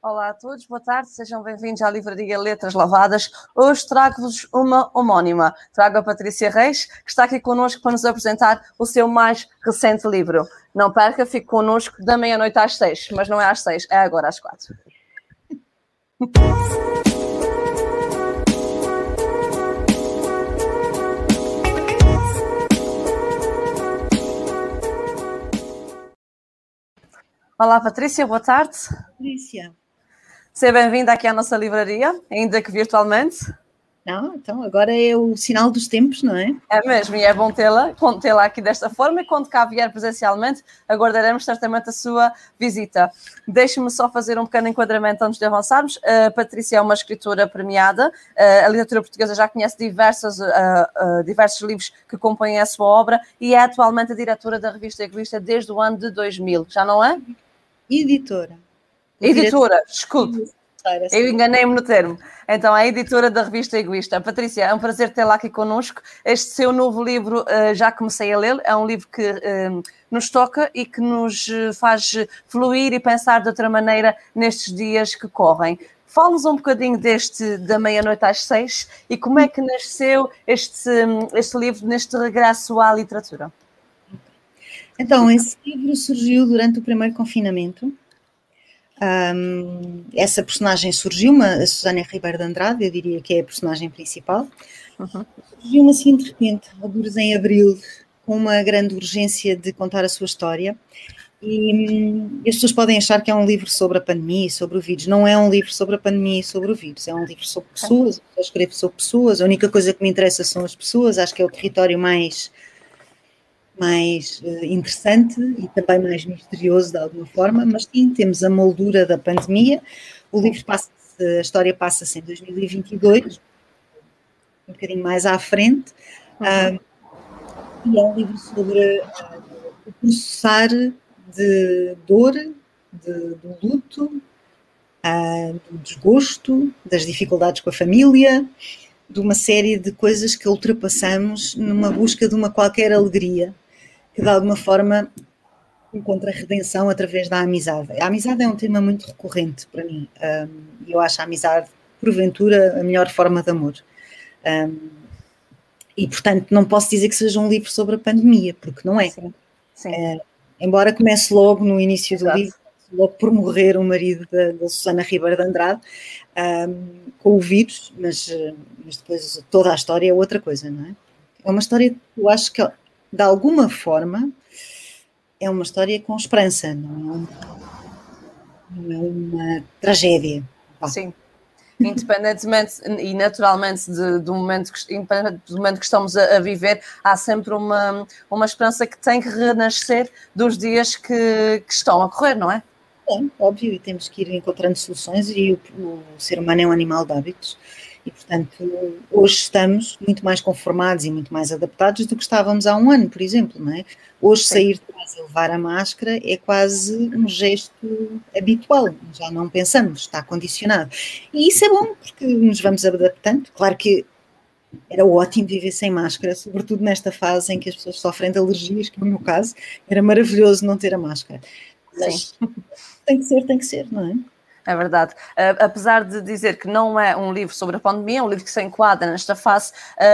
Olá a todos, boa tarde, sejam bem-vindos à Livraria Letras Lavadas. Hoje trago-vos uma homónima. Trago a Patrícia Reis, que está aqui connosco para nos apresentar o seu mais recente livro. Não perca, fique connosco da meia-noite às seis, mas não é às seis, é agora às quatro. Olá, Patrícia, boa tarde. Patrícia. Seja bem-vinda aqui à nossa livraria, ainda que virtualmente. Não, então agora é o sinal dos tempos, não é? É mesmo, e é bom tê-la, tê-la aqui desta forma, e quando cá vier presencialmente, aguardaremos certamente a sua visita. Deixe-me só fazer um pequeno enquadramento antes de avançarmos. A Patrícia é uma escritora premiada, a literatura portuguesa já conhece diversos, diversos livros que compõem a sua obra e é atualmente a diretora da revista Egoísta desde o ano de 2000, já não é? Editora. Editora, desculpe. Eu enganei-me no termo. Então, a editora da revista Egoísta. Patrícia, é um prazer tê-la aqui connosco. Este seu novo livro, eh, já comecei a ler, é um livro que eh, nos toca e que nos eh, faz fluir e pensar de outra maneira nestes dias que correm. Fale-nos um bocadinho deste da meia-noite às seis e como é que nasceu este, este livro neste regresso à literatura. Então, esse livro surgiu durante o primeiro confinamento um, essa personagem surgiu-me, a Susana Ribeiro de Andrade, eu diria que é a personagem principal. Uhum. Surgiu-me assim de repente, alguns em abril, com uma grande urgência de contar a sua história. E, hum, as pessoas podem achar que é um livro sobre a pandemia e sobre o vírus. Não é um livro sobre a pandemia e sobre o vírus, é um livro sobre pessoas. Eu escrevo sobre pessoas, a única coisa que me interessa são as pessoas, acho que é o território mais mais uh, interessante e também mais misterioso de alguma forma, mas sim, temos a moldura da pandemia. O livro passa a história passa-se em 2022, um bocadinho mais à frente, uh, e é um livro sobre uh, o processar de dor, de, do luto, do desgosto, das dificuldades com a família, de uma série de coisas que ultrapassamos numa busca de uma qualquer alegria que de alguma forma encontra redenção através da amizade. A amizade é um tema muito recorrente para mim e um, eu acho a amizade, porventura, a melhor forma de amor. Um, e, portanto, não posso dizer que seja um livro sobre a pandemia, porque não é. Sim. Sim. É, embora comece logo no início Exato. do livro, logo por morrer o marido da, da Susana Ribeiro de Andrade, um, com o vírus, mas, mas depois toda a história é outra coisa, não é? É uma história que eu acho que de alguma forma, é uma história com esperança, não é, não é uma tragédia. Sim. Independentemente e naturalmente de, do, momento que, do momento que estamos a, a, viver, há sempre uma, uma esperança que tem que renascer dos dias que, que estão a correr, não é? É, óbvio, e temos que ir encontrando soluções e o, o ser humano é um animal de hábitos e, portanto, hoje estamos muito mais conformados e muito mais adaptados do que estávamos há um ano, por exemplo, não é? Hoje sair de casa e levar a máscara é quase um gesto habitual, já não pensamos, está condicionado. E isso é bom, porque nos vamos adaptando. Claro que era ótimo viver sem máscara, sobretudo nesta fase em que as pessoas sofrem de alergias, que é o meu caso, era maravilhoso não ter a máscara. Mas Sim. tem que ser, tem que ser, não é? É verdade. Uh, apesar de dizer que não é um livro sobre a pandemia, é um livro que se enquadra nesta fase,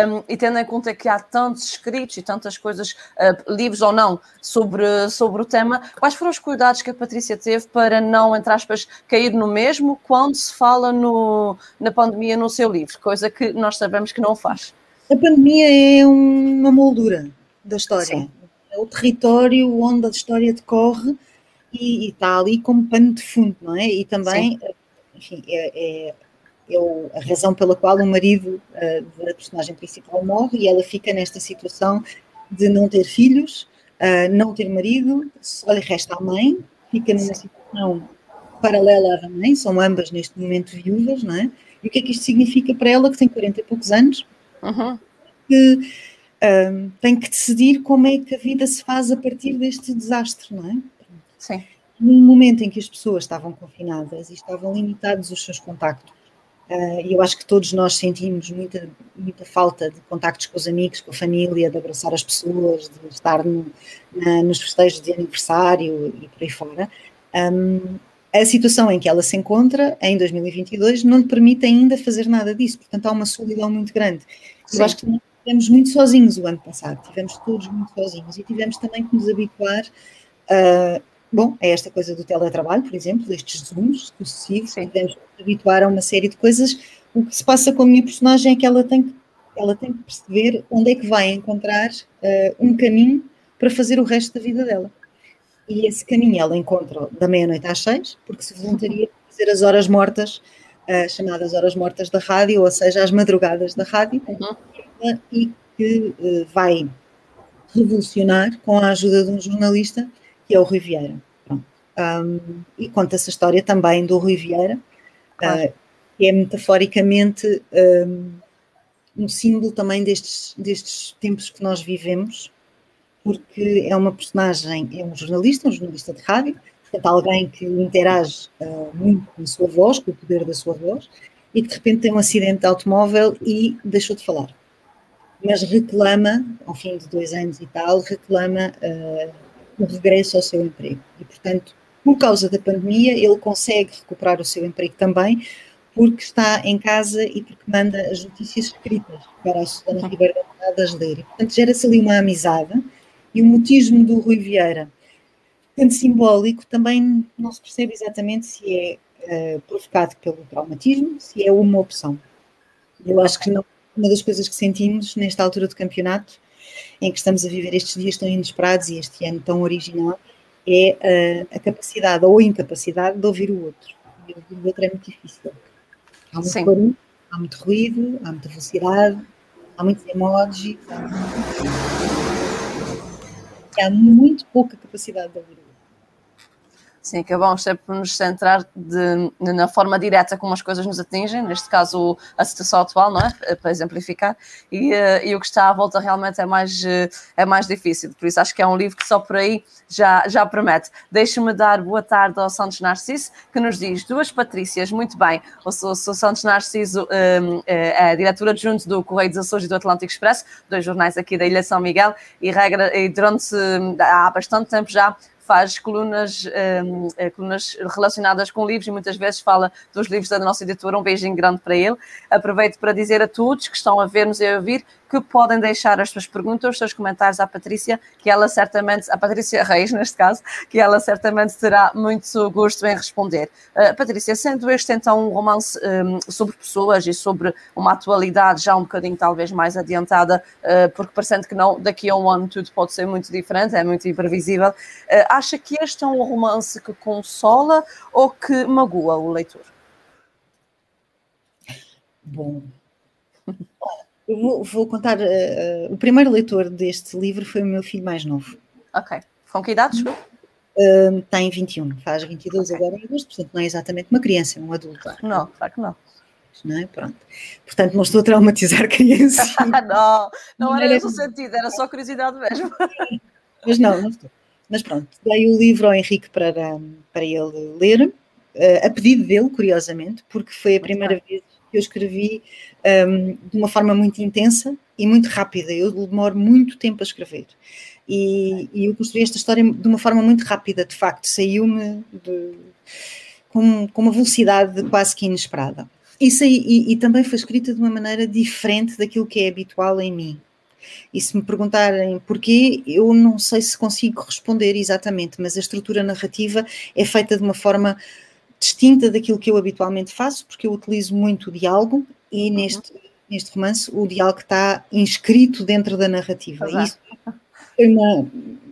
um, e tendo em conta que há tantos escritos e tantas coisas, uh, livros ou não, sobre, sobre o tema, quais foram os cuidados que a Patrícia teve para não, entre aspas, cair no mesmo quando se fala no, na pandemia no seu livro, coisa que nós sabemos que não faz? A pandemia é uma moldura da história. Sim. É o território onde a história decorre e, está ali como pano de fundo, não é? E também, Sim. enfim, é, é, a razão pela qual o marido uh, da personagem principal morre e ela fica nesta situação de não ter filhos, uh, não ter marido, só lhe resta a mãe, fica numa situação paralela à mãe, são ambas neste momento viúvas, não é? E o que é que isto significa para ela, que tem 40 e poucos anos, uhum. que uh, tem que decidir como é que a vida se faz a partir deste desastre, não é? Sim. No momento em que as pessoas estavam confinadas e estavam limitados os seus contactos, uh, e eu acho que todos nós sentimos muita, muita falta de contactos com os amigos, com a família, de abraçar as pessoas, de estar no, na, nos festejos de aniversário e por aí fora, um, a situação em que ela se encontra, em 2022, não lhe permite ainda fazer nada disso. Portanto, há uma solidão muito grande. Sim. Eu acho que nós estivemos muito sozinhos o ano passado, tivemos todos muito sozinhos e tivemos também que nos habituar a, bom, a esta coisa do teletrabalho, por exemplo, destes zooms sucessivos, que nos habituar a uma série de coisas. O que se passa com a minha personagem é que ela tem que, ela tem que perceber onde é que vai encontrar uh, um caminho para fazer o resto da vida dela. E esse caminho ela encontra da meia-noite às seis, porque se voluntaria para fazer as horas mortas, uh, chamadas horas mortas da rádio, ou seja, as madrugadas da rádio, uhum. e que uh, vai revolucionar com a ajuda de um jornalista, que é o Rui Vieira. Um, e conta essa história também do Rui Vieira, claro. uh, que é metaforicamente um, um símbolo também destes, destes tempos que nós vivemos, porque é uma personagem, é um jornalista, um jornalista de rádio, portanto, alguém que interage uh, muito com a sua voz, com o poder da sua voz, e que de repente tem um acidente de automóvel e deixou de falar. Mas reclama, ao fim de dois anos e tal, reclama uh, o regresso ao seu emprego. E, portanto, por causa da pandemia, ele consegue recuperar o seu emprego também, porque está em casa e porque manda as notícias escritas para a Susana. Ribeiro da ler. E, portanto, gera-se ali uma amizade e o mutismo do Rui Vieira, tanto simbólico, também não se percebe exatamente se é uh, provocado pelo traumatismo, se é uma opção. Eu acho que não, uma das coisas que sentimos nesta altura do campeonato, em que estamos a viver estes dias tão inesperados e este ano tão original, é uh, a capacidade ou a incapacidade de ouvir o outro. E ouvir o outro é muito difícil. Há muito barulho, há muito ruído, há muita velocidade, há muitos emojis, há há muito pouca capacidade de ouvir Sim, acabamos sempre por nos centrar de, na forma direta como as coisas nos atingem, neste caso a situação atual, não é? Para exemplificar, e, eh, e o que está à volta realmente é mais, eh, é mais difícil. Por isso acho que é um livro que só por aí já, já promete. Deixe-me dar boa tarde ao Santos Narciso, que nos diz duas Patrícias, muito bem. O, o, o Santos Narciso um, é, é diretora adjunto do Correio dos Açores e do Atlântico Expresso, dois jornais aqui da Ilha São Miguel, e, regra, e durante há bastante tempo já faz colunas, um, eh, colunas relacionadas com livros e muitas vezes fala dos livros da nossa editora. Um beijinho grande para ele. Aproveito para dizer a todos que estão a ver-nos e a ouvir que podem deixar as suas perguntas, os seus comentários à Patrícia, que ela certamente, a Patrícia Reis, neste caso, que ela certamente terá muito gosto em responder. Uh, Patrícia, sendo este então um romance um, sobre pessoas e sobre uma atualidade já um bocadinho talvez mais adiantada, uh, porque parecendo que não, daqui a um ano tudo pode ser muito diferente, é muito imprevisível, uh, acha que este é um romance que consola ou que magoa o leitor? Bom, eu vou, vou contar. Uh, o primeiro leitor deste livro foi o meu filho mais novo. Ok. Com que idade, Uh, tem 21, faz 22 okay. agora em agosto, portanto não é exatamente uma criança, é um adulto. Claro não, claro que não. Não é? Pronto. Portanto, não estou a traumatizar crianças. não, não era esse o sentido, era só curiosidade mesmo. Mas não, não estou. Mas pronto, dei o livro ao Henrique para, para ele ler, uh, a pedido dele, curiosamente, porque foi a primeira vez que eu escrevi um, de uma forma muito intensa e muito rápida. Eu demoro muito tempo a escrever. E, e eu construí esta história de uma forma muito rápida, de facto, saiu-me com, com, uma velocidade quase que inesperada. E, e, e também foi escrita de uma maneira diferente daquilo que é habitual em mim. E se me perguntarem porquê, eu não sei se consigo responder exatamente, mas a estrutura narrativa é feita de uma forma distinta daquilo que eu habitualmente faço, porque eu utilizo muito o diálogo e uhum. neste, neste romance o diálogo está inscrito dentro da narrativa. Isso é uma,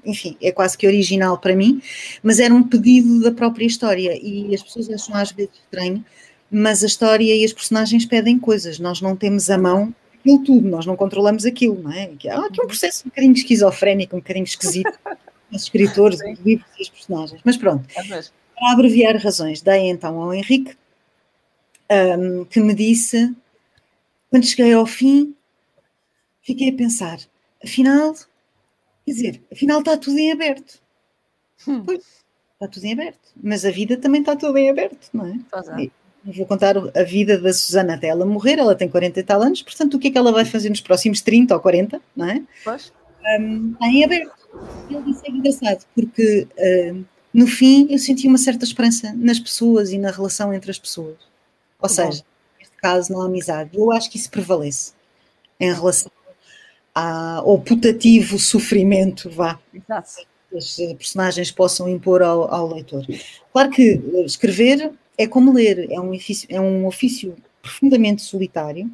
enfim, é quase que original para mim, mas era um pedido da própria história e as pessoas acham às vezes estranho, mas a história e as personagens pedem coisas, nós não temos a mão aquilo tudo, nós não controlamos aquilo, não é? Há aqui um processo um bocadinho esquizofrénico, um bocadinho esquisito, os escritores, os livros e os personagens, mas pronto. É para abreviar razões, dei então ao Henrique, um, que me disse, quando cheguei ao fim, fiquei a pensar, afinal, quer dizer, afinal está tudo em aberto. Hum. Pois, está tudo em aberto, mas a vida também está tudo em aberto, não é? é. Vou contar a vida da Susana até ela morrer, ela tem 40 e tal anos, portanto, o que é que ela vai fazer nos próximos 30 ou 40, não é? Pois. Um, está em aberto. Ele disse é engraçado, porque no fim eu senti uma certa esperança nas pessoas e na relação entre as pessoas. Ou seja, neste caso, na amizade. Eu acho que isso prevalece em relação ao putativo sofrimento, vá. Exato. Que as personagens possam impor ao, ao leitor. Claro que escrever é como ler, é um ofício, é um ofício profundamente solitário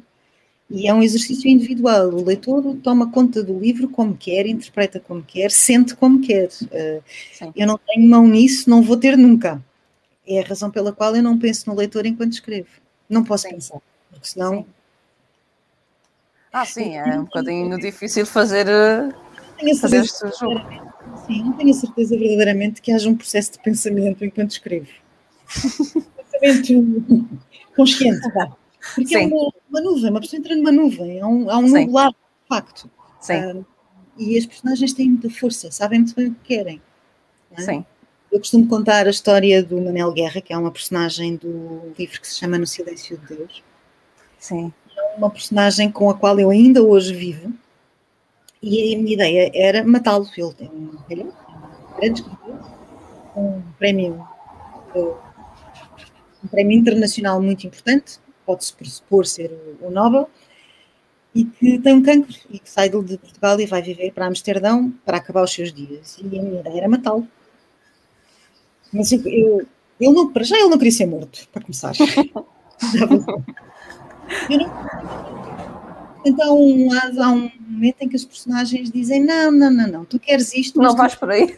e é um exercício individual. O leitor toma conta do livro como quer, interpreta como quer, sente como quer. Uh, eu não tenho mão nisso, não vou ter nunca. É a razão pela qual eu não penso no leitor enquanto escrevo. Não posso sim. pensar, porque senão. Sim. Ah, sim, é um bocadinho difícil fazer, eh, fazer este jogo. Sim, não tenho a certeza verdadeiramente que haja um processo de pensamento enquanto escrevo. Pensamento consciente, vá. Porque é Sim. é uma, uma, nuvem, uma pessoa entra numa nuvem, há um, há um nublado, de facto. Sim. Uh, e as personagens têm muita força, sabem muito bem o que querem. É? Sim. Eu costumo contar a história do Manel Guerra, que é uma personagem do livro que se chama No Silêncio de Deus. Sim. É uma personagem com a qual eu ainda hoje vivo. E a minha ideia era matá-lo. Ele tem um, ele é um grande escritor, um prémio, um prémio internacional muito importante, pode-se pressupor ser o, o, Nobel, e que tem um cancro e que sai de Portugal e vai viver para Amsterdão para acabar os seus dias. E a minha ideia era matá-lo. Mas eu, eu, ele não, para já ele não queria ser morto, para começar. então, um há um momento em que os personagens dizem: Não, não, não, não, tu queres isto. Não vais por aí.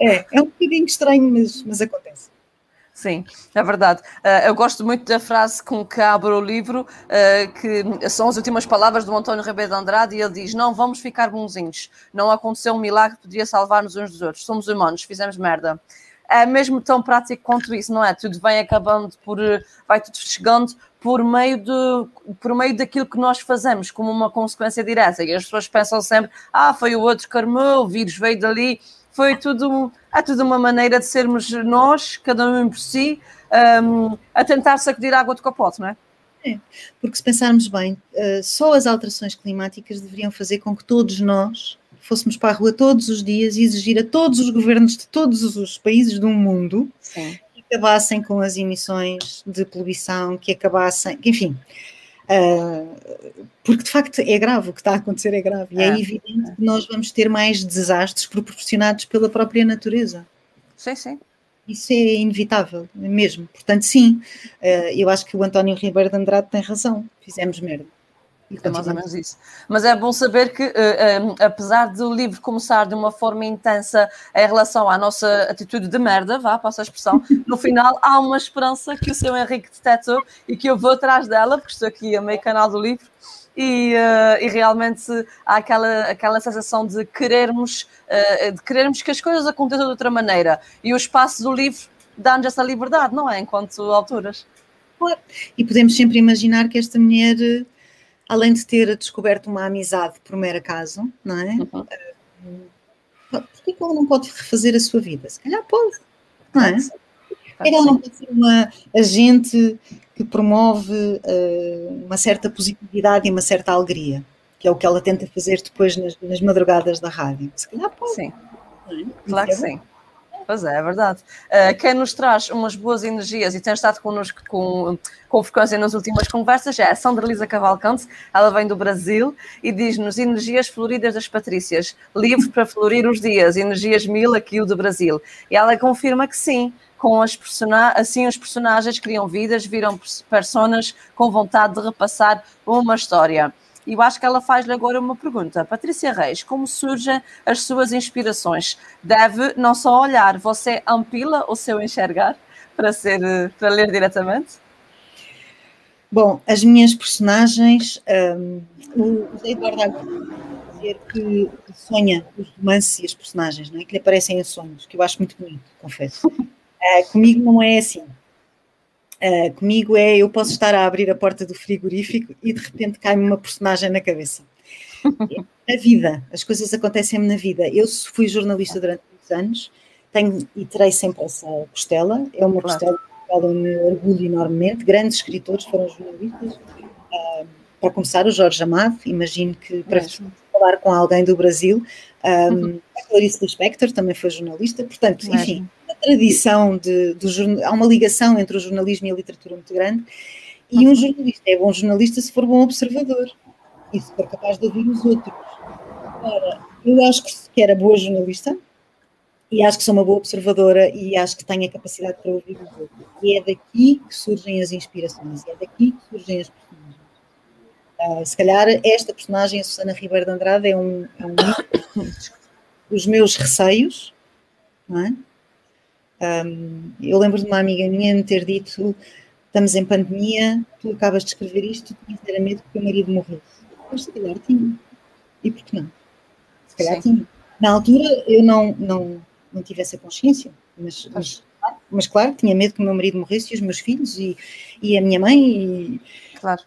É, é um bocadinho estranho, mas, mas acontece. Sim, é verdade. Uh, eu gosto muito da frase com que abre o livro, uh, que são as últimas palavras do António Ribeiro de Andrade, e ele diz: Não vamos ficar bonzinhos. Não aconteceu um milagre que podia salvar-nos uns dos outros. Somos humanos, fizemos merda. É mesmo tão prático quanto isso, não é? Tudo vem acabando por. vai tudo chegando por meio, de, por meio daquilo que nós fazemos, como uma consequência direta. E as pessoas pensam sempre: Ah, foi o outro que armou, o vírus veio dali foi tudo, é tudo uma maneira de sermos nós, cada um por si, um, a tentar sacudir a água do capote, não é? É, porque se pensarmos bem, uh, só as alterações climáticas deveriam fazer com que todos nós fôssemos para a rua todos os dias e exigir a todos os governos de todos os países do mundo Sim. que acabassem com as emissões de poluição, que acabassem, enfim, Uh, porque de facto é grave, o que está a acontecer é grave, e é, é evidente que nós vamos ter mais desastres proporcionados pela própria natureza. Sim, sim. Isso é inevitável, mesmo. Portanto, sim, uh, eu acho que o António Ribeiro de Andrade tem razão, fizemos merda. É mais ou menos isso. Mas é bom saber que, uh, eh, um, eh, apesar do livro começar de uma forma intensa em relação à nossa atitude de merda, vá, passa a expressão, no final há uma esperança que o seu Henrique detectou e que eu vou atrás dela, porque estou aqui a meio canal do livro, e, uh, e realmente há aquela, aquela sensação de querermos, uh, de querermos que as coisas aconteçam de outra maneira. E o espaço do livro dá-nos essa liberdade, não é? Enquanto autoras. E podemos sempre imaginar que esta mulher além de ter descoberto uma amizade por mero acaso, não é? Uhum. Uh, Porquê que ela não pode refazer a sua vida? Se calhar pode, não é? Porquê que ela não pode ser uma agente que promove uh, uma certa positividade e uma certa alegria? Que é o que ela tenta fazer depois nas, nas madrugadas da rádio. Se calhar pode. Sim, é? claro que é sim. Pois é, é verdade. Uh, quem nos traz umas boas energias e tem estado connosco com, com frequência nas últimas conversas é a Sandra Lisa Cavalcante. Ela vem do Brasil e diz-nos Energias Floridas das Patrícias, livre para florir os dias, Energias Mil, aqui o do Brasil. E ela confirma que sim, com as assim os personagens criam vidas, viram personas com vontade de repassar uma história. E eu acho que ela faz-lhe agora uma pergunta. Patrícia Reis, como surgem as suas inspirações? Deve não só olhar, você ampila o seu enxergar para, ser, para ler diretamente? Bom, as minhas personagens, um, o Eduardo Agostinho dizer que sonha os romances e as personagens, não é? que lhe aparecem em sonhos, que eu acho muito bonito, confesso. Uh, comigo não é assim. Uh, comigo é eu posso estar a abrir a porta do frigorífico e de repente cai-me uma personagem na cabeça. na vida, as coisas acontecem-me na vida. Eu fui jornalista durante muitos anos, tenho e terei sempre essa costela, é uma claro. costela qual eu me orgulho enormemente. Grandes escritores foram jornalistas. Uh, para começar, o Jorge Amado, imagino que para falar com alguém do Brasil. Um, uhum. A Clarice Lispector também foi jornalista, portanto, enfim, a tradição de, do há uma ligação entre o jornalismo e a literatura muito grande. E um jornalista é bom jornalista se for bom observador e se for capaz de ouvir os outros. Ora, eu acho que era boa jornalista e acho que sou uma boa observadora e acho que tenho a capacidade para ouvir os outros. E é daqui que surgem as inspirações, é daqui que surgem as personagens. Uh, se calhar esta personagem, a Susana Ribeiro de Andrade, é um, é um dos meus receios, não é? Um, eu lembro de uma amiga minha me ter dito: estamos em pandemia, tu acabas de escrever isto, tu tinhas medo que o marido morresse. Mas se calhar tinha. E por que não? Se calhar Sim. tinha. Na altura eu não, não, não tive essa consciência, mas, mas, mas, claro, tinha medo que o meu marido morresse e os meus filhos e, e a minha mãe e claro.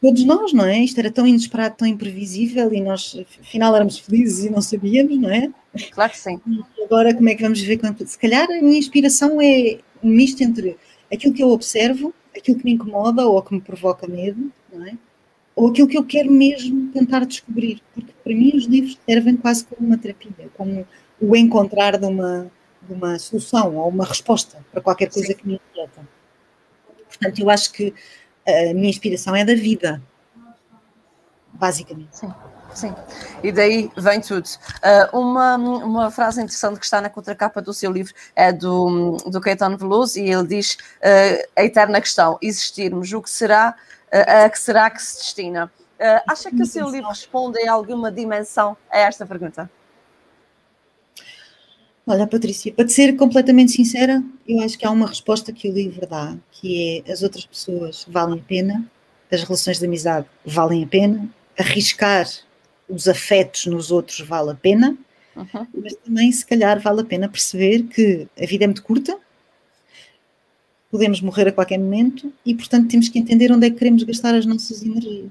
Todos nós, não é? Isto era tão inesperado, tão imprevisível e nós afinal éramos felizes e não sabíamos, não é? Claro que sim. E agora como é que vamos ver quanto? Se calhar a minha inspiração é um misto entre aquilo que eu observo, aquilo que me incomoda ou que me provoca medo, não é? ou aquilo que eu quero mesmo tentar descobrir, porque para mim os livros servem quase como uma terapia, como o encontrar de uma, de uma solução ou uma resposta para qualquer coisa Sim. que me inquieta. Portanto, eu acho que a minha inspiração é da vida, basicamente. Sim. Sim, e daí vem tudo. Uh, uma, uma frase interessante que está na contracapa do seu livro é do, do Caetano Veloso e ele diz uh, a eterna questão, existirmos, o que será a que será que se destina? Uh, acha que o seu livro responde em alguma dimensão a esta pergunta? Olha, Patrícia, para te ser completamente sincera, eu acho que há uma resposta que o livro dá, que é as outras pessoas valem a pena, as relações de amizade valem a pena, arriscar os afetos nos outros vale a pena, uhum. mas também, se calhar, vale a pena perceber que a vida é muito curta podemos morrer a qualquer momento e, portanto, temos que entender onde é que queremos gastar as nossas energias.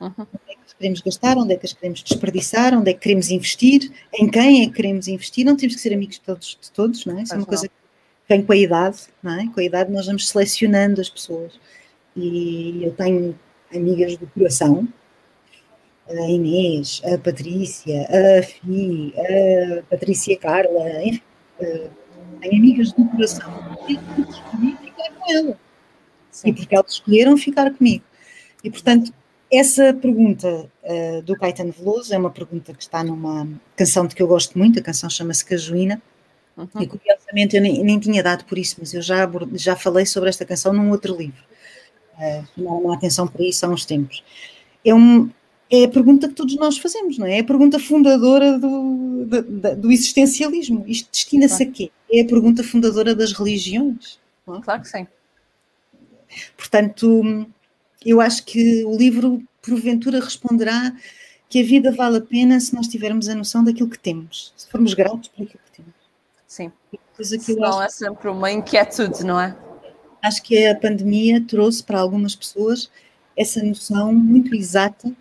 Uhum. Onde é que as queremos gastar, onde é que as queremos desperdiçar, onde é que queremos investir, em quem é que queremos investir. Não temos que ser amigos de todos, de todos não é? Isso é uma coisa que vem com a idade, não é? Com a idade nós vamos selecionando as pessoas. E eu tenho amigas do coração, a Inês, a Patrícia, a Fi, a Patrícia Carla, enfim, tenho amigas do coração e ficar com ela. Sim. E porque elas escolheram ficar comigo. E, portanto, essa pergunta uh, do Caetano Veloso é uma pergunta que está numa canção de que eu gosto muito, a canção chama-se Cajuína, uhum. e curiosamente eu nem, nem, tinha dado por isso, mas eu já, já falei sobre esta canção num outro livro. Uh, chamaram atenção para isso há uns tempos. É um, é a pergunta que todos nós fazemos, não é? É a pergunta fundadora do, do, do existencialismo. Isto destina-se claro. a quê? É a pergunta fundadora das religiões. É? Claro que sim. Portanto, eu acho que o livro, porventura, responderá que a vida vale a pena se nós tivermos a noção daquilo que temos, se formos gratos por aquilo que temos. Sim. Que Senão acho... é sempre uma inquietude, não é? Acho que a pandemia trouxe para algumas pessoas essa noção muito exata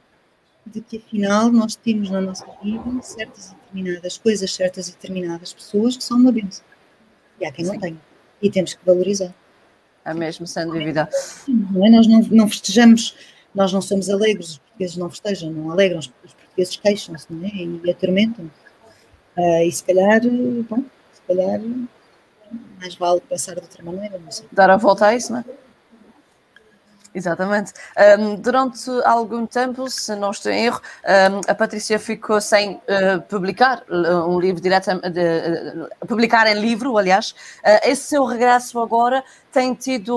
de que afinal nós temos na nossa vida certas e determinadas coisas, certas e determinadas pessoas que são uma bênção. E há quem Sim. não tenha. E temos que valorizar. É mesmo, sem dúvida. É? Nós não, não festejamos, nós não somos alegres, os portugueses não festejam, não alegram, os portugueses queixam-se não é? e atormentam-se. Uh, e se calhar, bom, se calhar mais vale pensar de outra maneira, não sei. Dar a volta a isso, não é? Exatamente. Um, durante algum tempo, se não estou em erro, um, a Patrícia ficou sem uh, publicar uh, um livro direto, uh, publicar em livro, aliás. Uh, esse seu regresso agora tem tido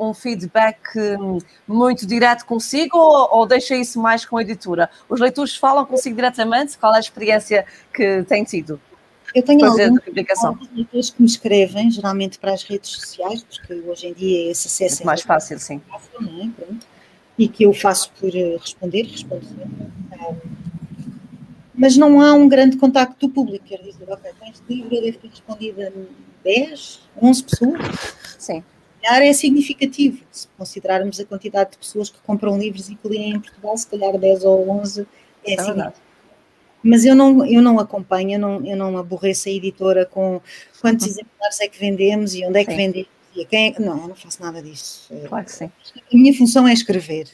um feedback um, muito direto consigo ou, ou, deixa isso mais com a editora? Os leitores falam consigo diretamente? Qual é a experiência que tem tido? Eu tenho alguns, leitores que me escrevem, geralmente para as redes sociais, porque hoje em dia esse acesso é mais fácil, sim. Fácil, é? E que eu faço por eh, responder, respondo sempre. Mas não há um grande contacto do público, quer dizer, ok, com este livro eu devo ter respondido a 10, 11 pessoas. Sim. calhar é significativo, se considerarmos a quantidade de pessoas que compram livros e que leem em Portugal, se calhar 10 ou 11 é, é significativo. Verdade mas eu não, eu não acompanho, eu não, eu não aborreço a editora com quantos uhum. exemplares é que vendemos e onde é que sim. vendemos e quem é, Não, eu não faço nada disso. Claro que sim. A minha função é escrever.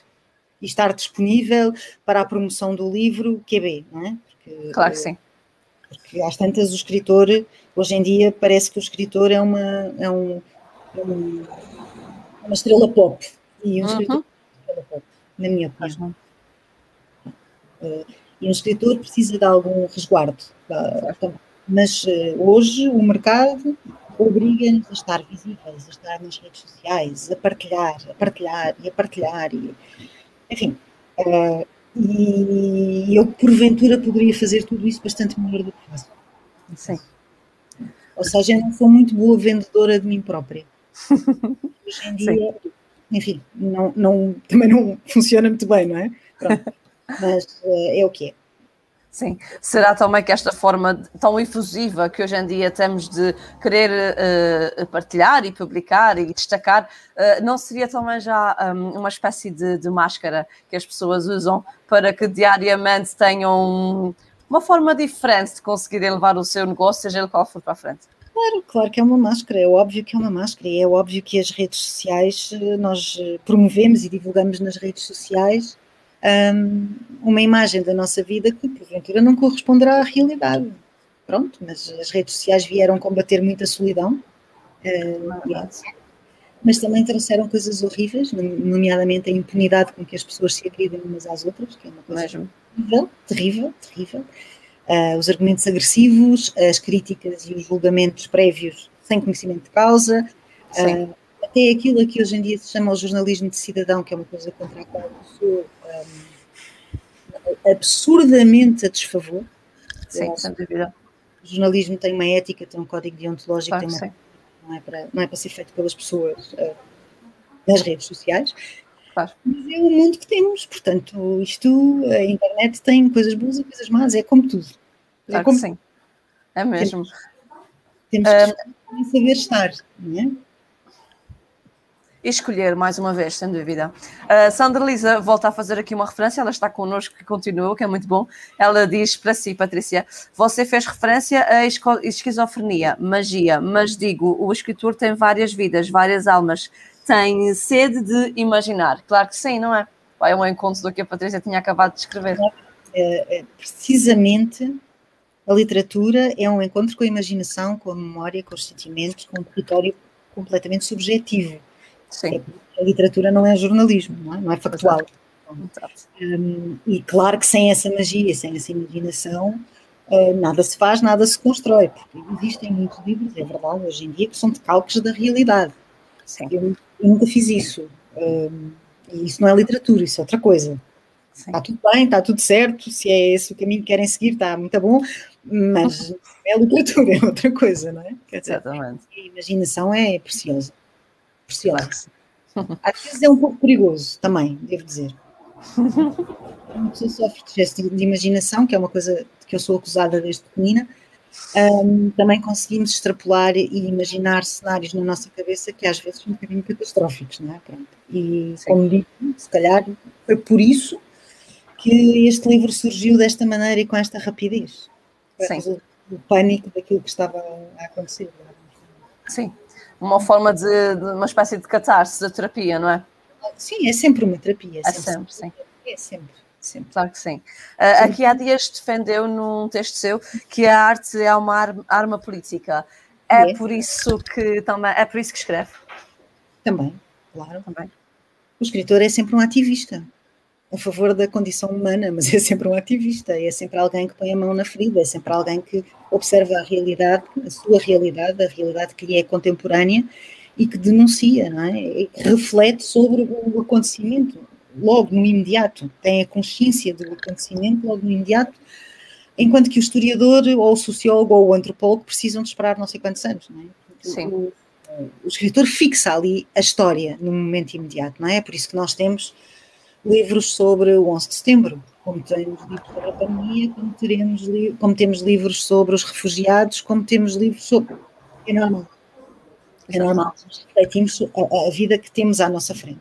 e estar disponível para a promoção do livro QB, não é? Porque, claro que sim. Porque às tantas o escritor, hoje em dia, parece que o escritor é uma, é um, é uma estrela pop. E um uhum. escritor é uma estrela pop, na minha opinião. Uh, e um escritor precisa de algum resguardo. Mas uh, hoje o mercado obriga-nos a estar visíveis, a estar nas redes sociais, a partilhar, a partilhar e a partilhar. E, enfim, uh, e eu porventura poderia fazer tudo isso bastante melhor do que faço. Sim. Ou seja, eu não sou muito boa vendedora de mim própria. Hoje em dia, Sim. enfim, não, não, também não funciona muito bem, não é? Pronto. Mas uh, é o que é. Sim, será também que esta forma tão efusiva que hoje em dia temos de querer uh, partilhar e publicar e destacar, uh, não seria também já um, uma espécie de, de, máscara que as pessoas usam para que diariamente tenham uma forma diferente de conseguirem levar o seu negócio, seja ele qual for para a frente? Claro, claro que é uma máscara, é óbvio que é uma máscara, e é óbvio que as redes sociais, eh, nós promovemos e divulgamos nas redes sociais um, uma imagem da nossa vida que porventura não corresponderá à realidade. Pronto, mas as redes sociais vieram combater muita solidão, uh, mas também trouxeram coisas horríveis, nomeadamente a impunidade com que as pessoas se agridem umas às outras, que é uma coisa Mesmo. terrível, terrível, terrível. Uh, os argumentos agressivos, as críticas e os julgamentos prévios sem conhecimento de causa, uh, até aquilo a que hoje em dia se chama o jornalismo de cidadão, que é uma coisa contra a qual eu sou um, absurdamente a desfavor. Sim, sem dúvida. O jornalismo tem uma ética, tem um código deontológico, claro, uma, não, é para, não é para ser feito pelas pessoas uh, nas redes sociais. Claro. Mas é o mundo que temos, portanto, isto, a internet tem coisas boas e coisas más, é como tudo. É claro como... sim, é mesmo. Temos, temos que saber estar, não é? Escolher mais uma vez, sem dúvida. Uh, Sandra Lisa volta a fazer aqui uma referência, ela está connosco e continua, que é muito bom. Ela diz para si, Patrícia, você fez referência à esquizofrenia, magia, mas digo, o escritor tem várias vidas, várias almas, tem sede de imaginar. Claro que sim, não é? É um encontro do que a Patrícia tinha acabado de escrever. É, é, precisamente a literatura é um encontro com a imaginação, com a memória, com os sentimentos, com um território completamente subjetivo. Sim. A literatura não é jornalismo, não é, não é factual. Um, e claro que sem essa magia, sem essa imaginação, uh, nada se faz, nada se constrói, porque existem muitos livros, é verdade, hoje em dia, que são decalques da realidade. Eu, eu, nunca fiz isso. Um, e isso não é literatura, isso é outra coisa. Sim. Está tudo bem, está tudo certo, se é esse o caminho que querem seguir, está muito bom, mas é literatura, é outra coisa, não é? Quer dizer, Exatamente. A imaginação é preciosa preciosa. Às vezes é um pouco perigoso também, devo dizer. Uma pessoa sofre de gesto de imaginação, que é uma coisa que eu sou acusada desde pequenina, um, também conseguimos extrapolar e imaginar cenários na nossa cabeça que às vezes são um bocadinho catastróficos, não é? Pronto. E, Sim. como digo, se calhar foi por isso que este livro surgiu desta maneira e com esta rapidez. Sim. O, o pânico daquilo que estava a acontecer. Sim, uma forma de, de, uma espécie de catarse da terapia, não é? Sim, é sempre uma terapia. É sempre, sim. É sempre. Sempre. Claro que sim. Uh, aqui há dias defendeu num texto seu que a arte é uma arma, arma política. É, é, por isso que também é por isso que escreve. Também, claro. Também. O escritor é sempre um ativista a favor da condição humana, mas é sempre um ativista, é sempre alguém que põe a mão na ferida, é sempre alguém que observa a realidade, a sua realidade, a realidade que lhe é contemporânea e que denuncia, não é? E reflete sobre o acontecimento logo no imediato, tem a consciência do acontecimento logo no imediato, enquanto que o historiador ou o sociólogo ou o antropólogo precisam de esperar não sei quantos anos, não é? Sim. O, o escritor fixa ali a história no momento imediato, não? É por isso que nós temos livros sobre o 11 de setembro, como temos livros sobre a pandemia, como, teremos, como temos livros sobre os refugiados, como temos livros sobre. É normal. É normal. Refletimos a, a vida que temos à nossa frente.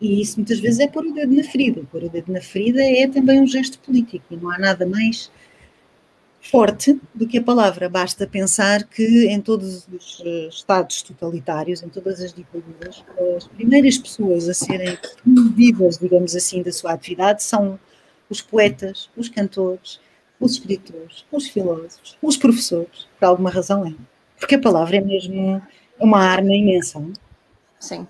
E isso muitas vezes é pôr o dedo na ferida. Pôr o dedo na ferida é também um gesto político e não há nada mais forte do que a palavra. Basta pensar que em todos os eh, estados totalitários, em todas as ditaduras, as primeiras pessoas a serem vivas, digamos assim, da sua atividade são os poetas, os cantores, os escritores, os filósofos, os professores, por alguma razão é. Porque a palavra é mesmo uma arma imensa. Não? Sim.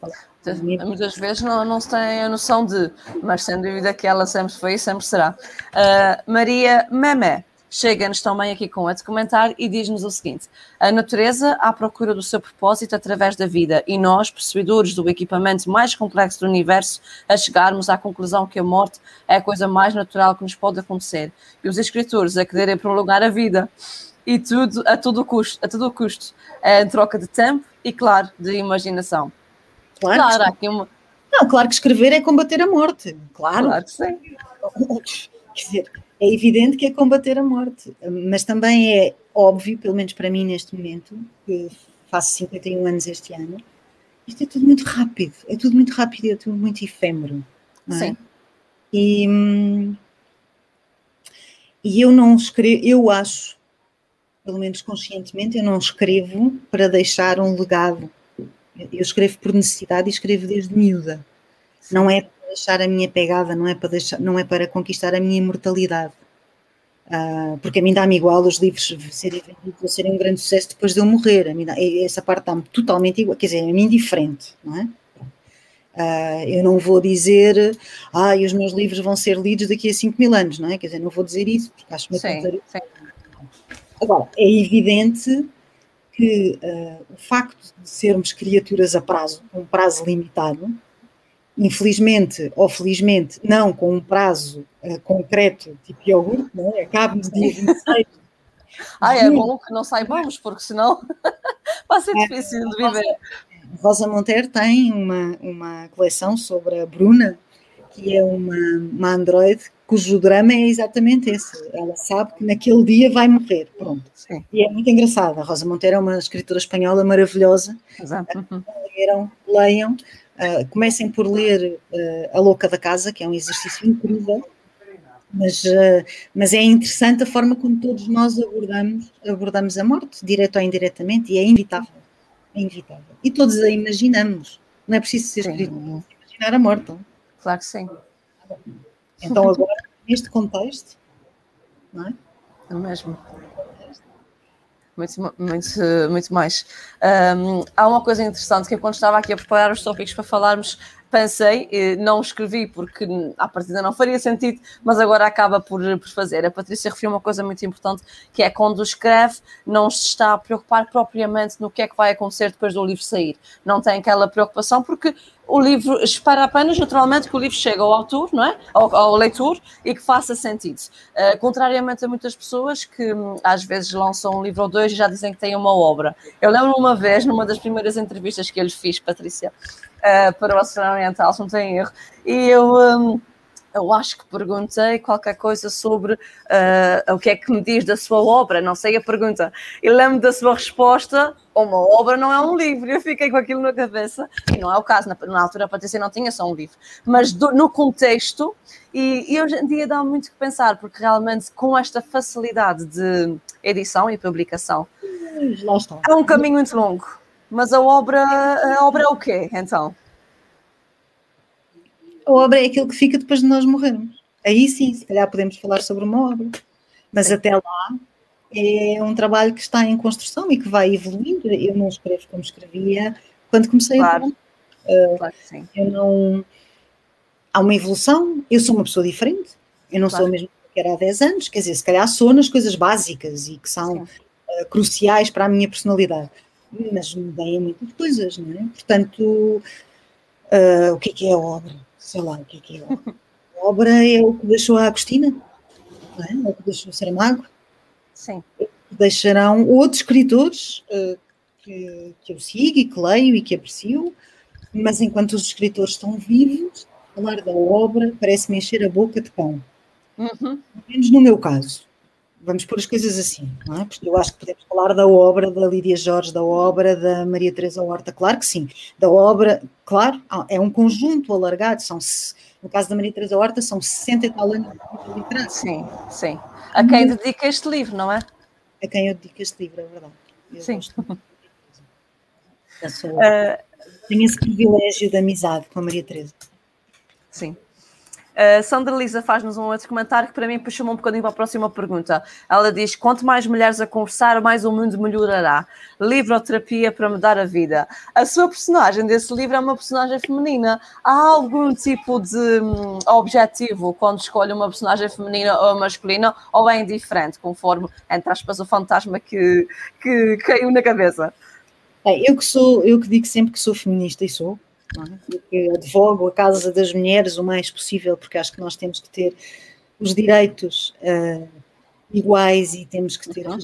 Muitas vezes não, não se tem a noção de, mas sem dúvida que ela sempre foi e sempre será. Uh, Maria Meme chega-nos também aqui com outro comentário e diz-nos o seguinte: a natureza à procura do seu propósito através da vida e nós, possuidores do equipamento mais complexo do universo, a chegarmos à conclusão que a morte é a coisa mais natural que nos pode acontecer. E os escritores a quererem prolongar a vida e tudo a todo custo, a todo custo, é em troca de tempo e, claro, de imaginação. Claro, claro, aqui uma... Não, claro que escrever é combater a morte. Claro. Claro que sim. Quer dizer, é evidente que é combater a morte, mas também é óbvio, pelo menos para mim neste momento, que faço 51 anos este ano, isto é tudo muito rápido, é tudo muito rápido, é tudo muito efêmero. É? Sim. E, e eu não escrevo, eu acho, pelo menos conscientemente, eu não escrevo para deixar um legado. Eu escrevo por necessidade e escrevo desde miúda. Não é deixar a minha pegada, não é para, deixar, não é para conquistar a minha imortalidade. Uh, porque a mim dá-me igual os livros serem vendidos ou serem um grande sucesso depois de eu morrer. A mim dá, essa parte dá-me totalmente igual, quer dizer, é mim indiferente, não é? Uh, eu não vou dizer, ah, os meus livros vão ser lidos daqui a 5 mil anos, não é? Quer dizer, não vou dizer isso, porque acho muito sim, Agora, é evidente que uh, o facto de sermos criaturas a prazo, um prazo limitado, infelizmente ou felizmente, não com um prazo uh, concreto, tipo iogurte, não é? Acaba no dia 26. ah, é bom que não saibamos, porque senão vai ser é, difícil de viver. Rosa Monteiro tem uma, uma coleção sobre a Bruna, que é uma, uma androide cujo drama é exatamente esse. Ela sabe que naquele dia vai morrer. Pronto. Sim. E é muito engraçada. A Rosa Monteiro é uma escritora espanhola maravilhosa. Exato. Uhum. Leiam, leiam Uh, comecem por ler uh, A Louca da Casa, que é um exercício incrível, mas, uh, mas é interessante a forma como todos nós abordamos, abordamos a morte, direto ou indiretamente, e é inevitável. É inevitável. E todos a imaginamos. Não é preciso ser escrito, imaginar a morte. Claro que sim. Então, agora, neste contexto, não é? É mesmo muito, muito, muito mais. Um, há uma coisa interessante que quando estava aqui a preparar os tópicos para falarmos, pensei, não escrevi porque à partida não faria sentido, mas agora acaba por, por fazer. A Patrícia referiu uma coisa muito importante, que é quando escreve, não se está a preocupar propriamente no que é que vai acontecer depois do livro sair. Não tem aquela preocupação porque o livro espera apenas, naturalmente, que o livro chegue ao autor, não é? Ao, ao leitor e que faça sentido. Uh, contrariamente a muitas pessoas que hum, às vezes lançam um livro ou dois e já dizem que têm uma obra. Eu lembro uma vez, numa das primeiras entrevistas que eu lhes fiz, Patrícia, uh, para o Oceano Oriental, se não tem erro, e eu. Um, eu acho que perguntei qualquer coisa sobre uh, o que é que me diz da sua obra, não sei a pergunta. E lembro da sua resposta: uma obra não é um livro. Eu fiquei com aquilo na cabeça, e não é o caso, na, na altura a Patrícia não tinha só um livro, mas do, no contexto, e, e, hoje em dia dá muito que pensar, porque realmente com esta facilidade de edição e publicação, é um caminho muito longo. Mas a obra, a obra é o quê, então? a obra é aquilo que fica depois de nós morrermos. Aí sim, se calhar podemos falar sobre uma obra. Mas sim. até lá é um trabalho que está em construção e que vai evoluindo. Eu não escrevo como escrevia quando comecei claro. a uh, claro que sim. Eu não. Há uma evolução, eu sou uma pessoa diferente, eu não claro. sou a mesma que era há 10 anos, quer dizer, se calhar sou nas coisas básicas e que são uh, cruciais para a minha personalidade, mas mudei muitas coisas, não é? Portanto, uh, o que é que é a obra? sei lá o que é que é. A obra é o que deixou a Agostina, não é? é o que deixou o Saramago. Sim. Deixarão outros escritores uh, que, que eu sigo e que leio e que aprecio, mas enquanto os escritores estão vivos, falar da obra parece-me encher a boca de pão. Uhum. Pelo menos no meu caso. Vamos pôr as coisas assim, não é? Porque eu acho que podemos falar da obra da Lídia Jorge, da obra da Maria Teresa Horta, claro que sim. Da obra, claro, é um conjunto alargado, são, no caso da Maria Teresa Horta, são 60 e tal anos de literatura. Sim, sim. a quem dedica este livro, não é? A quem eu dedico este livro, é verdade. Eu Sim. Sou, uh, tenho esse privilégio de amizade com a Maria Teresa. Sim. Sandra Lisa faz-nos um outro comentário que para mim puxa um bocadinho para a próxima pergunta. Ela diz: quanto mais mulheres a conversar, mais o mundo melhorará. Livro terapia para mudar a vida. A sua personagem desse livro é uma personagem feminina. Há algum tipo de um, objetivo quando escolhe uma personagem feminina ou masculina, ou é indiferente, conforme, entre aspas, o fantasma que, que caiu na cabeça? eu que sou, eu que digo sempre que sou feminista e sou, é? advogo a causa das mulheres o mais possível, porque acho que nós temos que ter os direitos uh, iguais e temos que ter uhum.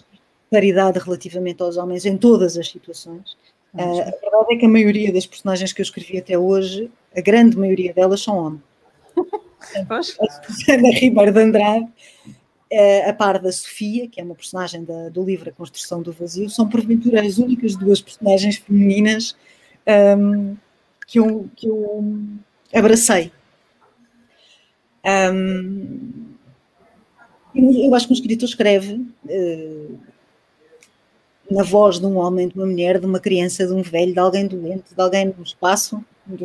paridade relativamente aos homens em todas as situações. Uh, a verdade é que a maioria das personagens que eu escrevi até hoje, a grande maioria delas são homens. a Susana Ribeiro de Andrade, uh, a par da Sofia, que é uma personagem da, do livro A Construção do Vazio, são porventura as únicas duas personagens femininas um, que eu, que eu abracei. Um, eu acho que um escritor escreve uh, na voz de um homem, de uma mulher, de uma criança, de um velho, de alguém doente, de alguém no espaço, de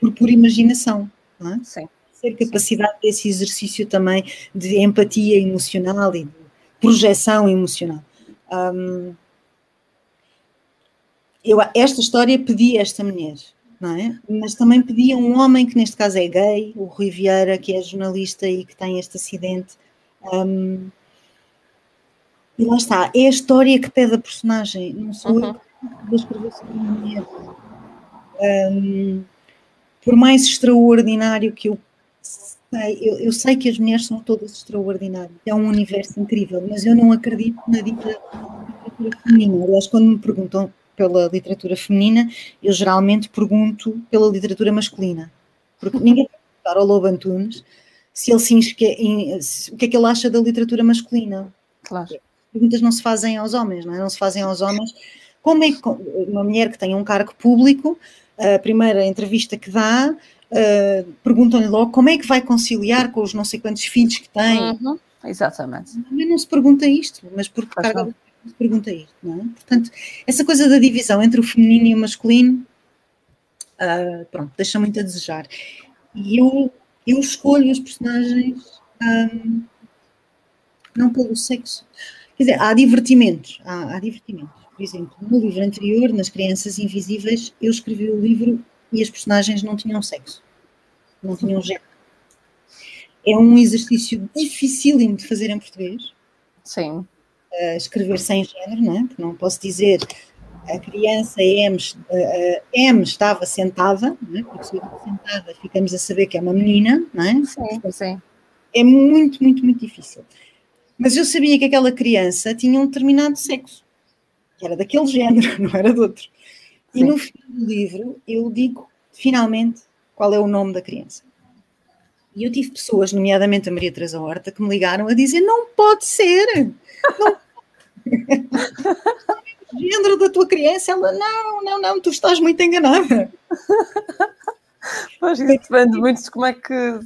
por pura imaginação. Não é? Sim. Ter capacidade desse exercício também de empatia emocional e de projeção emocional. Um, eu, esta história pedia esta mulher, não é? Mas também pedia um homem que neste caso é gay, o Rui Vieira, que é jornalista e que tem este acidente. Um, e lá está, é a história que pede a personagem, não sou uhum. eu que vou escrever sobre a mulher. Um, por mais extraordinário que eu sei, eu, eu, sei que as mulheres são todas extraordinárias, é um universo incrível, mas eu não acredito na dita feminina. Aliás, quando me perguntam pela literatura feminina, eu geralmente pergunto pela literatura masculina. Porque ninguém vai perguntar ao Lobo Antunes se ele se insque, se, o que é que ele acha da literatura masculina. Claro. Perguntas não se fazem aos homens, não é? Não se fazem aos homens. Como é que uma mulher que tem um cargo público, a primeira entrevista que dá, uh, perguntam-lhe logo como é que vai conciliar com os não sei quantos filhos que tem. Uhum. Exatamente. Não, não se pergunta isto, mas porque carga pergunta isto, não é? Portanto, essa coisa da divisão entre o feminino e o masculino, uh, pronto, deixa muito a desejar. E eu, eu escolho os personagens um, não pelo sexo. Quer dizer, há divertimentos, há, há divertimentos. Por exemplo, no livro anterior, nas Crianças Invisíveis, eu escrevi o livro e as personagens não tinham sexo, não tinham género. É um exercício dificílimo de fazer em português. Sim uh, escrever sem género, não é? Não posso dizer a criança M, uh, M estava sentada, não é? porque se eu sentada ficamos a saber que é uma menina, não é? Sim, sim. É muito, muito, muito difícil. Mas eu sabia que aquela criança tinha um determinado sexo, que era daquele género, não era de outro. E sim. no final do livro eu digo finalmente qual é o nome da criança. E eu tive pessoas, nomeadamente a Maria Teresa Horta, que me ligaram a dizer: não pode ser, não género da tua criança, ela, não, não, não, tu estás muito enganada. Pois isso depende muito de como é que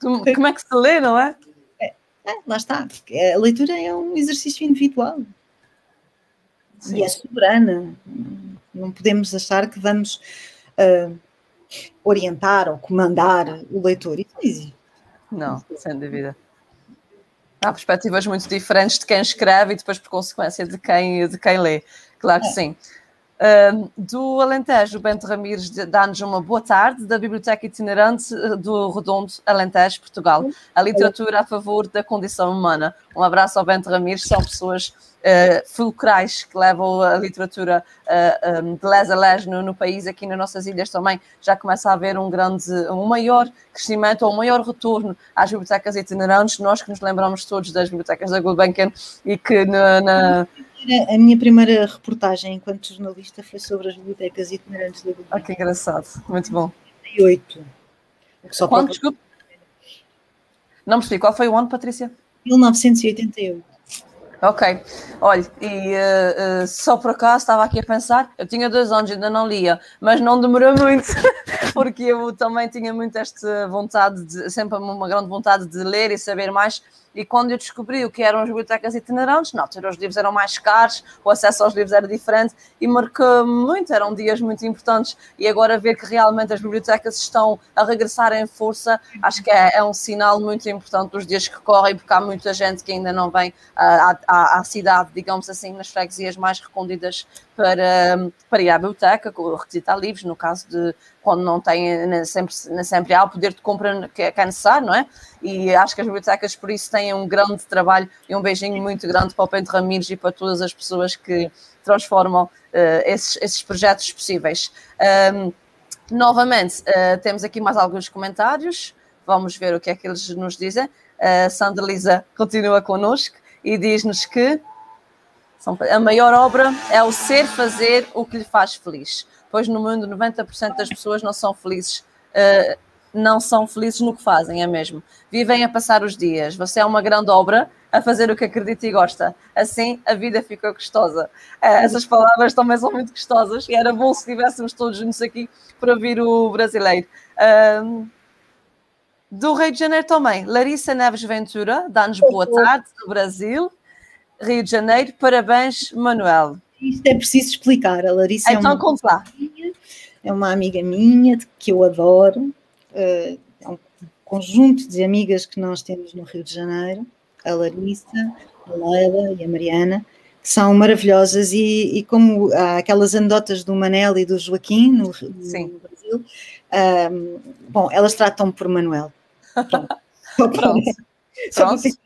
como é que se lê, não é? é? é lá está, a leitura é um exercício individual Sim. e é soberana. Não podemos achar que vamos uh, orientar ou comandar o leitor. Isso não existe. Não, sem dúvida há perspectivas muito diferentes de quem escreve e depois, por consequência, de quem, de quem lê. Claro que é. sim. Do Alentejo, Bento Ramires dá-nos uma boa tarde da Biblioteca Itinerante eh, do Redondo Alentejo, Portugal. A literatura a favor da condição humana. Um abraço ao Bento Ramires, são pessoas uh, fulcrais que levam a literatura uh, eh, um, de les a les no, no, país, aqui nas nossas ilhas também já começa a haver um grande, um maior crescimento ou um maior retorno às bibliotecas itinerantes, nós que nos lembramos todos das bibliotecas da Gulbenkian e que na, na a minha primeira reportagem enquanto jornalista foi sobre as bibliotecas itinerantes da Gulbenkian. Ah, que engraçado, muito bom. 88. Só Quando, desculpe? Não percebi, qual foi o ano, Patrícia? 1988. Ok, olha, e uh, uh, só por acaso estava aqui a pensar, eu tinha dois anos, ainda não lia, mas não demorou muito porque eu também tinha muito esta vontade, de, sempre uma grande vontade de ler e saber mais. E quando eu descobri o que eram as bibliotecas itinerantes, na altura os livros eram mais caros, o acesso aos livros era diferente e marcou muito, eram dias muito importantes. E agora ver que realmente as bibliotecas estão a regressar em força, acho que é, é um sinal muito importante dos dias que correm, porque há muita gente que ainda não vem à, à, à cidade, digamos assim, nas freguesias mais recônditas para, para ir à biblioteca, requisitar livros, no caso de quando não tem sempre, sempre há o poder de compra que é, que é necessário, não é? E acho que as bibliotecas por isso têm um grande trabalho e um beijinho muito grande para o Pedro Ramires e para todas as pessoas que transformam uh, esses, esses projetos possíveis. Um, novamente, uh, temos aqui mais alguns comentários, vamos ver o que é que eles nos dizem. Uh, Sandra Lisa continua connosco e diz-nos que a maior obra é o ser fazer o que lhe faz feliz, pois no mundo 90% das pessoas não são felizes, uh, não são felizes no que fazem, é mesmo. Vivem a passar os dias. Você é uma grande obra a fazer o que acredita e gosta. Assim a vida ficou gostosa. Uh, essas palavras também são muito gostosas e era bom se estivéssemos todos juntos aqui para ouvir o brasileiro. Uh, do Rio de Janeiro também, Larissa Neves Ventura, dá-nos boa tarde do Brasil. Rio de Janeiro. Parabéns, Manuel. Isto é preciso explicar. A Larissa então, é, uma lá. Minha, é uma amiga minha que eu adoro. Eh, é um conjunto de amigas que nós temos no Rio de Janeiro. A Larissa, a Leila e a Mariana, que são maravilhosas. E, e como há aquelas anedotas do Manel e do Joaquim no, no Brasil, um, ehm, bom, elas tratam por Manuel. Pronto. Pronto. Pronto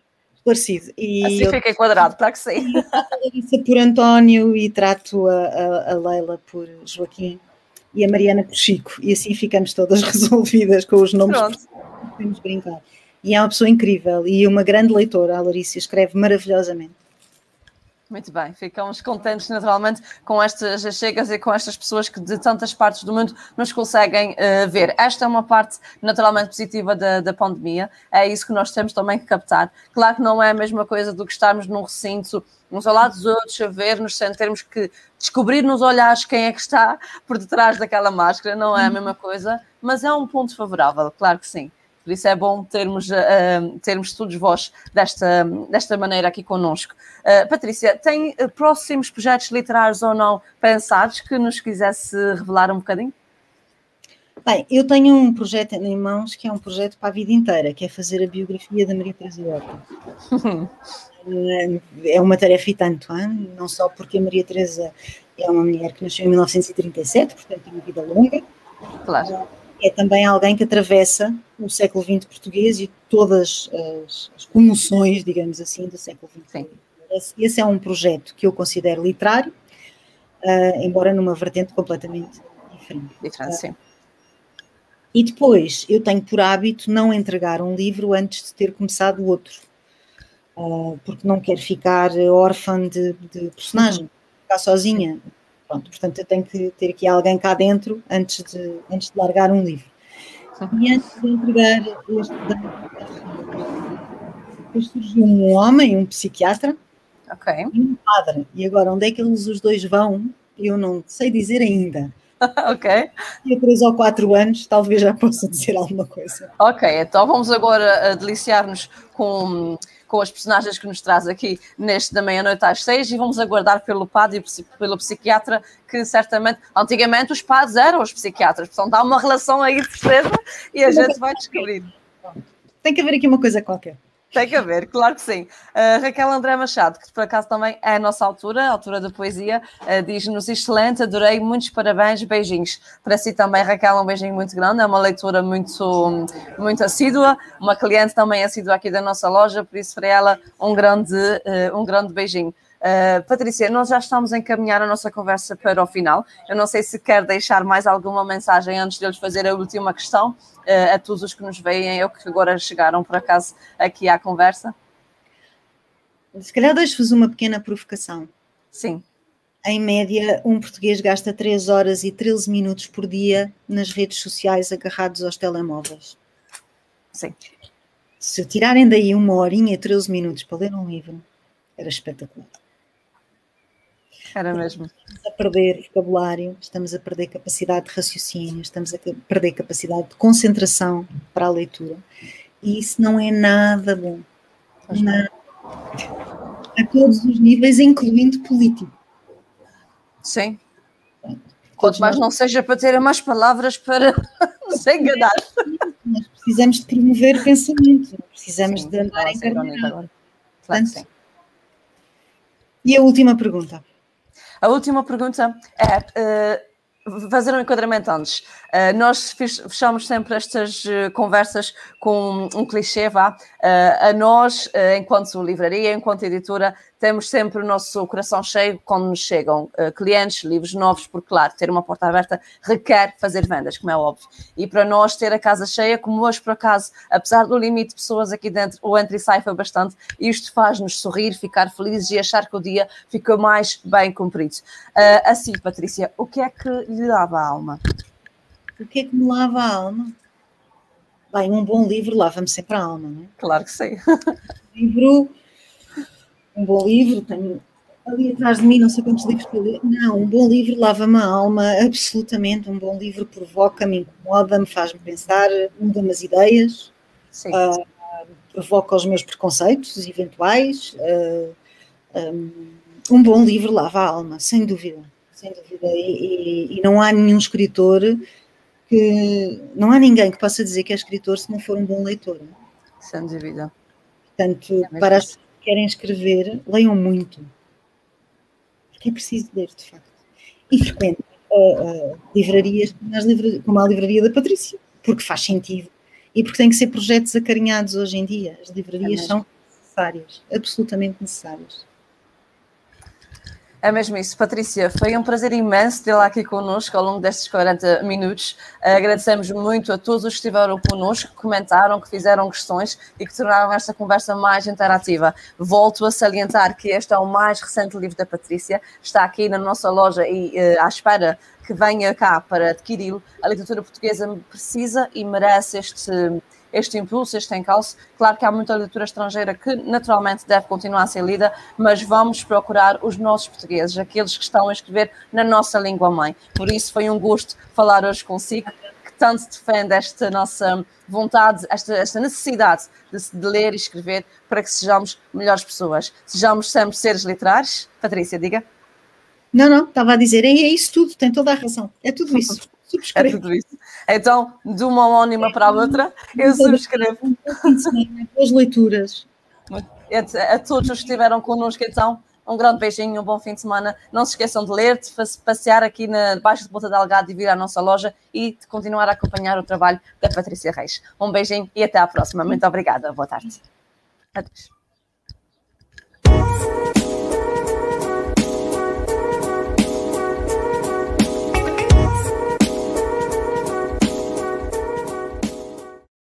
esclarecido. E assim eu, fica enquadrado, para que sim. Larissa por António e trato a, a, a, Leila por Joaquim e a Mariana por Chico. E assim ficamos todas resolvidas com os nomes. Podemos brincar. E é uma pessoa incrível e uma grande leitora, a Larissa, escreve maravilhosamente. Muito bem, ficamos contentes naturalmente com estas chegas e com estas pessoas que de tantas partes do mundo nos conseguem uh, ver. Esta é uma parte naturalmente positiva da, da, pandemia, é isso que nós temos também que captar. Claro que não é a mesma coisa do que estarmos num recinto, uns ao lado dos outros, a ver-nos, sem termos que descobrir nos olhares quem é que está por detrás daquela máscara, não é a mesma coisa, mas é um ponto favorável, claro que sim. Por isso é bom termos, uh, termos todos vós desta, desta maneira aqui connosco. Uh, Patrícia, tem próximos projetos literários ou não pensados que nos quisesse revelar um bocadinho? Bem, eu tenho um projeto em mãos que é um projeto para a vida inteira, que é fazer a biografia da Maria Teresa Horta. é uma tarefa e tanto, hein? não só porque a Maria Teresa é uma mulher que nasceu em 1937, portanto tem uma vida longa. Claro é também alguém que atravessa o século XX português e todas as, as comoções, digamos assim, do século XX. Esse, esse, é um projeto que eu considero literário, uh, embora numa vertente completamente diferente. Diferente, sim. E depois, eu tenho por hábito não entregar um livro antes de ter começado outro, uh, porque não quero ficar órfã de, de personagem, uhum. ficar sozinha. Pronto, portanto, eu tenho que ter aqui alguém cá dentro antes de, antes de largar um livro. E antes de entregar este depois surgiu um homem, um psiquiatra okay. e um padre. E agora, onde é que eles os dois vão? Eu não sei dizer ainda. ok. E a três ou quatro anos, talvez já possa dizer alguma coisa. Ok, então vamos agora deliciar-nos com com as personagens que nos traz aqui neste da meia-noite às seis e vamos aguardar pelo padre e pelo psiquiatra, que certamente, antigamente os padres eram os psiquiatras, portanto há uma relação aí de certeza e a gente vai descobrir. Tem que haver aqui uma coisa qualquer. Tem que haver, claro que sim. Uh, Raquel André Machado, que por acaso também é a nossa altura, a altura da poesia, uh, diz-nos excelente, adorei, muitos parabéns, beijinhos. Para si também, Raquel, um beijinho muito grande, é uma leitura muito, muito assídua, uma cliente também assídua aqui da nossa loja, por isso para ela um grande, uh, um grande beijinho. Uh, Patrícia, nós já estamos a encaminhar a nossa conversa para o final. Eu não sei se quer deixar mais alguma mensagem antes de eu lhes fazer a última questão uh, a todos os que nos veem ou que agora chegaram por acaso aqui à conversa. Se calhar deixo-vos uma pequena provocação. Sim. Em média, um português gasta 3 horas e 13 minutos por dia nas redes sociais agarrados aos telemóveis. Sim. Se tirarem daí uma horinha e 13 minutos para ler um livro, era espetacular. Era mesmo. Estamos a perder vocabulário, estamos a perder capacidade de raciocínio, estamos a perder capacidade de concentração para a leitura. E isso não é nada bom. Nada. A todos os níveis, incluindo político. Sim. Quanto mais não seja para ter mais palavras para nos enganar. Nós precisamos de promover pensamento, precisamos sim, de andar encarnado. Claro sim. E a última pergunta. A última pergunta é. Fazer um enquadramento antes. Uh, nós fechamos sempre estas uh, conversas com um clichê, vá. Uh, a nós, enquanto livraria, enquanto editora, temos sempre o nosso coração cheio quando nos chegam clientes, livros novos, porque, claro, ter uma porta aberta requer fazer vendas, como é óbvio. E para nós ter a casa cheia, como hoje, por acaso, apesar do limite de pessoas aqui dentro, o entre e sai foi bastante, isto faz-nos sorrir, ficar felizes e achar que o dia fica mais bem cumprido. Assim, Patrícia, o que é que lhe lava a alma? O que é que me lava a alma? Bem, um bom livro lava-me sempre a alma, não é? Claro que sim. livro um bom livro, tenho ali atrás de mim não sei quantos livros para ler. Não, um bom livro lava-me a alma, absolutamente. Um bom livro provoca-me, incomoda-me, faz-me pensar, muda-me as ideias, uh, provoca os meus preconceitos eventuais. Uh, ah, um, um, bom livro lava a alma, sem dúvida. Sem dúvida. E, e, e, não há nenhum escritor que. Não há ninguém que possa dizer que é escritor se não for um bom leitor. Sem dúvida. Portanto, é para as querem escrever, leiam muito. Porque é preciso ler, de facto. E frequentem uh, uh, livrarias como a livraria da Patrícia, porque faz sentido. E porque tem que ser projetos acarinhados hoje em dia. As livrarias é são necessárias, absolutamente necessárias. É mesmo isso, Patrícia. Foi um prazer imenso tê-la aqui connosco ao longo destes 40 minutos. Agradecemos muito a todos os que estiveram connosco, que comentaram, que fizeram questões e que tornaram esta conversa mais interativa. Volto a salientar que este é o mais recente livro da Patrícia, está aqui na nossa loja e uh, à espera que venha cá para adquiri-lo. A literatura portuguesa precisa e merece este este impulso, este encalço. Claro que há muita literatura estrangeira que naturalmente deve continuar a ser lida, mas vamos procurar os nossos portugueses, aqueles que estão a escrever na nossa língua mãe. Por isso foi um gosto falar hoje consigo, que tanto defende esta nossa vontade, esta, esta necessidade de, de ler e escrever para que sejamos melhores pessoas. Sejamos sempre seres literários. Patrícia, diga. Não, não, estava a dizer, é, é isso tudo, tem toda a razão, é tudo isso. Subscrevo. É tudo isso. Então, de uma homónima para a outra, eu subscrevo. As leituras. A todos os que estiveram connosco, então, um grande beijinho, um bom fim de semana. Não se esqueçam de ler, de passear aqui na Baixa de Ponta Delgado e vir à nossa loja e de continuar a acompanhar o trabalho da Patrícia Reis. Um beijinho e até à próxima. Muito obrigada. Boa tarde. Adeus.